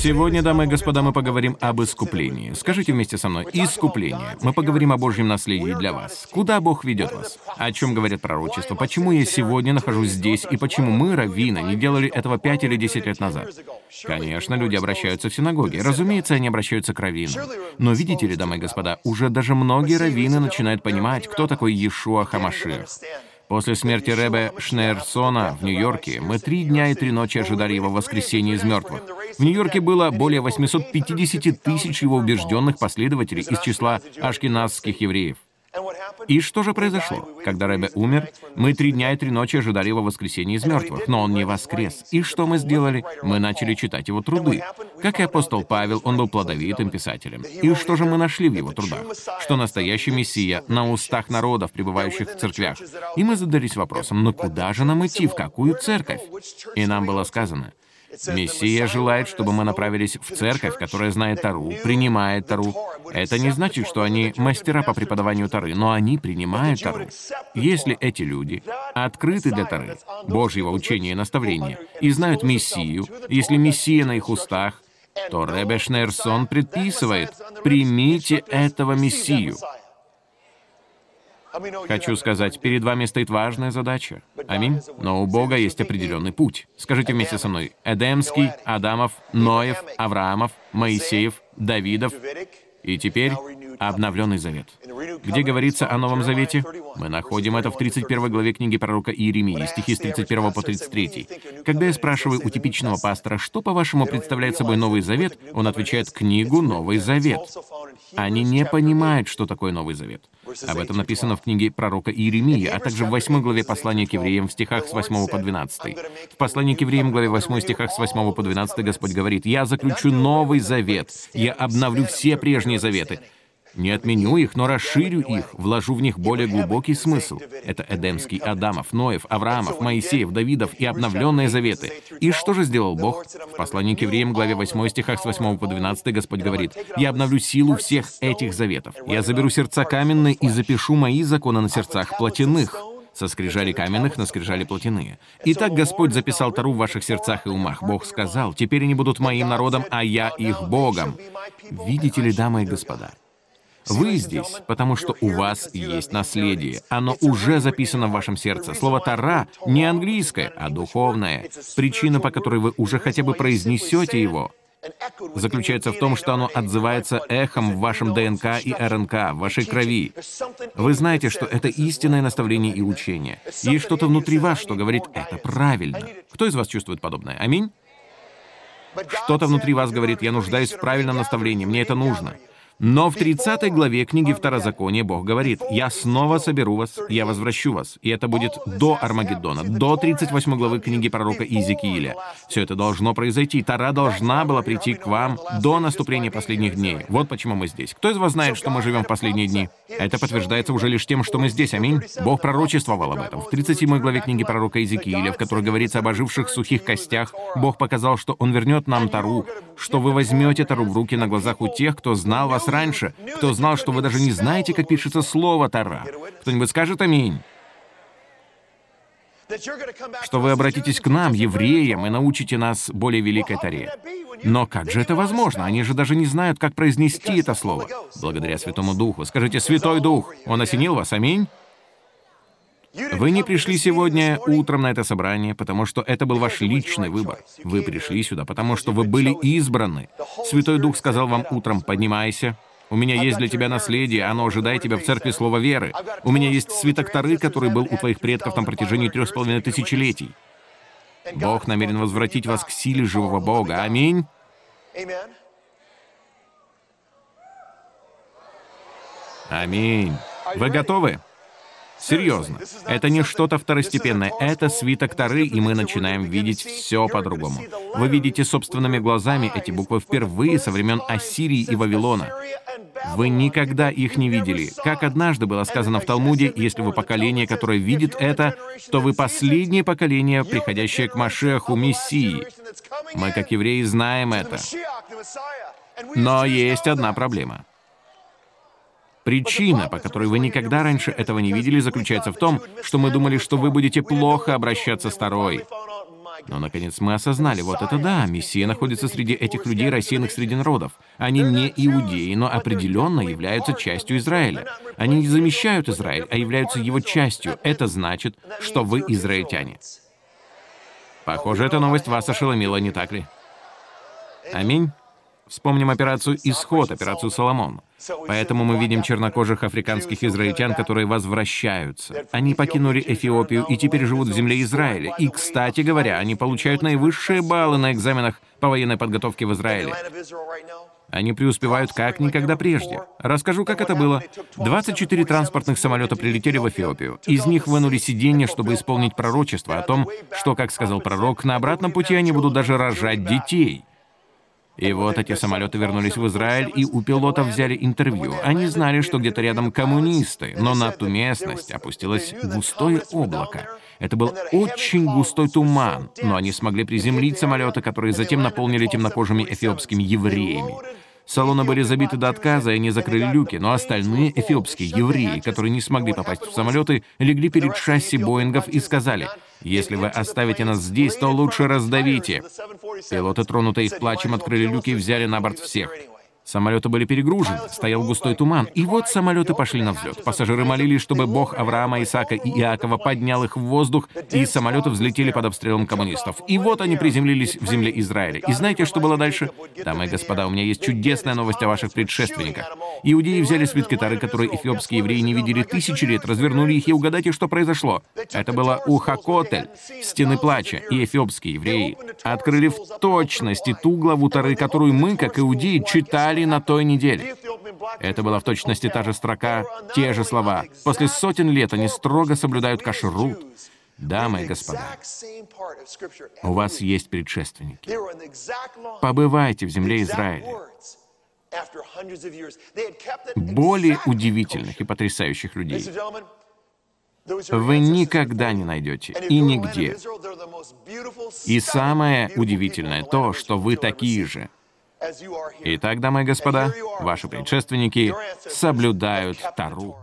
Сегодня, дамы и господа, мы поговорим об искуплении. Скажите вместе со мной, искупление. Мы поговорим о Божьем наследии для вас. Куда Бог ведет вас? О чем говорят пророчества? Почему я сегодня нахожусь здесь, и почему мы, раввины, не делали этого пять или десять лет назад? Конечно, люди обращаются в синагоги. Разумеется, они обращаются к раввинам. Но видите ли, дамы и господа, уже даже многие раввины начинают понимать, кто такой Иешуа Хамашир. После смерти Рэбе Шнейрсона в Нью-Йорке мы три дня и три ночи ожидали его воскресения из мертвых. В Нью-Йорке было более 850 тысяч его убежденных последователей из числа ашкеназских евреев. И что же произошло? Когда Рэбе умер, мы три дня и три ночи ожидали его воскресения из мертвых, но он не воскрес. И что мы сделали? Мы начали читать его труды. Как и апостол Павел, он был плодовитым писателем. И что же мы нашли в его трудах? Что настоящий Мессия на устах народов, пребывающих в церквях. И мы задались вопросом, ну куда же нам идти, в какую церковь? И нам было сказано, Мессия желает, чтобы мы направились в церковь, которая знает Тару, принимает Тару. Это не значит, что они мастера по преподаванию Тары, но они принимают Тару. Если эти люди открыты для Тары, Божьего учения и наставления, и знают Мессию, если Мессия на их устах, то Ребе Шнерсон предписывает, примите этого Мессию. Хочу сказать, перед вами стоит важная задача. Аминь. Но у Бога есть определенный путь. Скажите вместе со мной. Эдемский, Адамов, Ноев, Авраамов, Моисеев, Давидов. И теперь обновленный завет. Где говорится о Новом Завете? Мы находим это в 31 главе книги пророка Иеремии, стихи с 31 по 33. Когда я спрашиваю у типичного пастора, что, по-вашему, представляет собой Новый Завет, он отвечает «книгу Новый Завет». Они не понимают, что такое Новый Завет. Об этом написано в книге пророка Иеремии, а также в 8 главе послания к евреям в стихах с 8 по 12. В послании к евреям, главе 8 стихах с 8 по 12 Господь говорит, «Я заключу Новый Завет, я обновлю все прежние заветы, не отменю их, но расширю их, вложу в них более глубокий смысл. Это Эдемский, Адамов, Ноев, Авраамов, Моисеев, Давидов и обновленные заветы. И что же сделал Бог? В послании к евреям, главе 8 стихах с 8 по 12 Господь говорит, «Я обновлю силу всех этих заветов. Я заберу сердца каменные и запишу мои законы на сердцах плотяных» со скрижали каменных на скрижали плотяные. Итак, Господь записал Тару в ваших сердцах и умах. Бог сказал, теперь они будут моим народом, а я их Богом. Видите ли, дамы и господа, вы здесь, потому что у вас есть наследие. Оно уже записано в вашем сердце. Слово «тара» не английское, а духовное. Причина, по которой вы уже хотя бы произнесете его, заключается в том, что оно отзывается эхом в вашем ДНК и РНК, в вашей крови. Вы знаете, что это истинное наставление и учение. Есть что-то внутри вас, что говорит «это правильно». Кто из вас чувствует подобное? Аминь? Что-то внутри вас говорит «я нуждаюсь в правильном наставлении, мне это нужно». Но в 30 главе книги Второзакония Бог говорит, «Я снова соберу вас, я возвращу вас». И это будет до Армагеддона, до 38 главы книги пророка Иезекииля. Все это должно произойти. Тара должна была прийти к вам до наступления последних дней. Вот почему мы здесь. Кто из вас знает, что мы живем в последние дни? Это подтверждается уже лишь тем, что мы здесь. Аминь. Бог пророчествовал об этом. В 37 главе книги пророка Иезекииля, в которой говорится об оживших сухих костях, Бог показал, что Он вернет нам Тару, что вы возьмете Тару в руки на глазах у тех, кто знал вас раньше, кто знал, что вы даже не знаете, как пишется слово Тара. Кто-нибудь скажет «Аминь»? что вы обратитесь к нам, евреям, и научите нас более великой Таре. Но как же это возможно? Они же даже не знают, как произнести это слово. Благодаря Святому Духу. Скажите «Святой Дух». Он осенил вас, аминь? Вы не пришли сегодня утром на это собрание, потому что это был ваш личный выбор. Вы пришли сюда, потому что вы были избраны. Святой Дух сказал вам утром, поднимайся, у меня есть для тебя наследие, оно ожидает тебя в церкви слова веры. У меня есть свиток Тары, который был у твоих предков на протяжении трех с половиной тысячелетий. Бог намерен возвратить вас к силе живого Бога. Аминь. Аминь. Вы готовы? Серьезно. Это не что-то второстепенное. Это свиток Тары, и мы начинаем видеть все по-другому. Вы видите собственными глазами эти буквы впервые со времен Ассирии и Вавилона. Вы никогда их не видели. Как однажды было сказано в Талмуде, если вы поколение, которое видит это, то вы последнее поколение, приходящее к Машеху, Мессии. Мы, как евреи, знаем это. Но есть одна проблема — Причина, по которой вы никогда раньше этого не видели, заключается в том, что мы думали, что вы будете плохо обращаться с Тарой. Но, наконец, мы осознали, вот это да, Мессия находится среди этих людей, рассеянных среди народов. Они не иудеи, но определенно являются частью Израиля. Они не замещают Израиль, а являются его частью. Это значит, что вы израильтяне. Похоже, эта новость вас ошеломила, не так ли? Аминь. Вспомним операцию «Исход», операцию «Соломон». Поэтому мы видим чернокожих африканских израильтян, которые возвращаются. Они покинули Эфиопию и теперь живут в земле Израиля. И, кстати говоря, они получают наивысшие баллы на экзаменах по военной подготовке в Израиле. Они преуспевают как никогда прежде. Расскажу, как это было. 24 транспортных самолета прилетели в Эфиопию. Из них вынули сиденья, чтобы исполнить пророчество о том, что, как сказал пророк, на обратном пути они будут даже рожать детей. И вот эти самолеты вернулись в Израиль, и у пилотов взяли интервью. Они знали, что где-то рядом коммунисты, но на ту местность опустилось густое облако. Это был очень густой туман, но они смогли приземлить самолеты, которые затем наполнили темнокожими эфиопскими евреями. Салоны были забиты до отказа, и они закрыли люки, но остальные эфиопские евреи, которые не смогли попасть в самолеты, легли перед шасси Боингов и сказали, «Если вы оставите нас здесь, то лучше раздавите». Пилоты, тронутые плачем, открыли люки и взяли на борт всех. Самолеты были перегружены, стоял густой туман, и вот самолеты пошли на взлет. Пассажиры молились, чтобы Бог Авраама, Исаака и Иакова поднял их в воздух, и самолеты взлетели под обстрелом коммунистов. И вот они приземлились в земле Израиля. И знаете, что было дальше? Дамы и господа, у меня есть чудесная новость о ваших предшественниках. Иудеи взяли свитки Тары, которые эфиопские евреи не видели тысячи лет, развернули их, и угадайте, что произошло. Это было Ухакотель, Стены Плача, и эфиопские евреи открыли в точности ту главу Тары, которую мы, как иудеи, читали на той неделе. Это была в точности та же строка, те же слова. После сотен лет они строго соблюдают кашрут. Дамы и господа, у вас есть предшественники. Побывайте в земле Израиля. Более удивительных и потрясающих людей вы никогда не найдете и нигде. И самое удивительное то, что вы такие же. Итак, дамы и господа, ваши предшественники соблюдают Тару.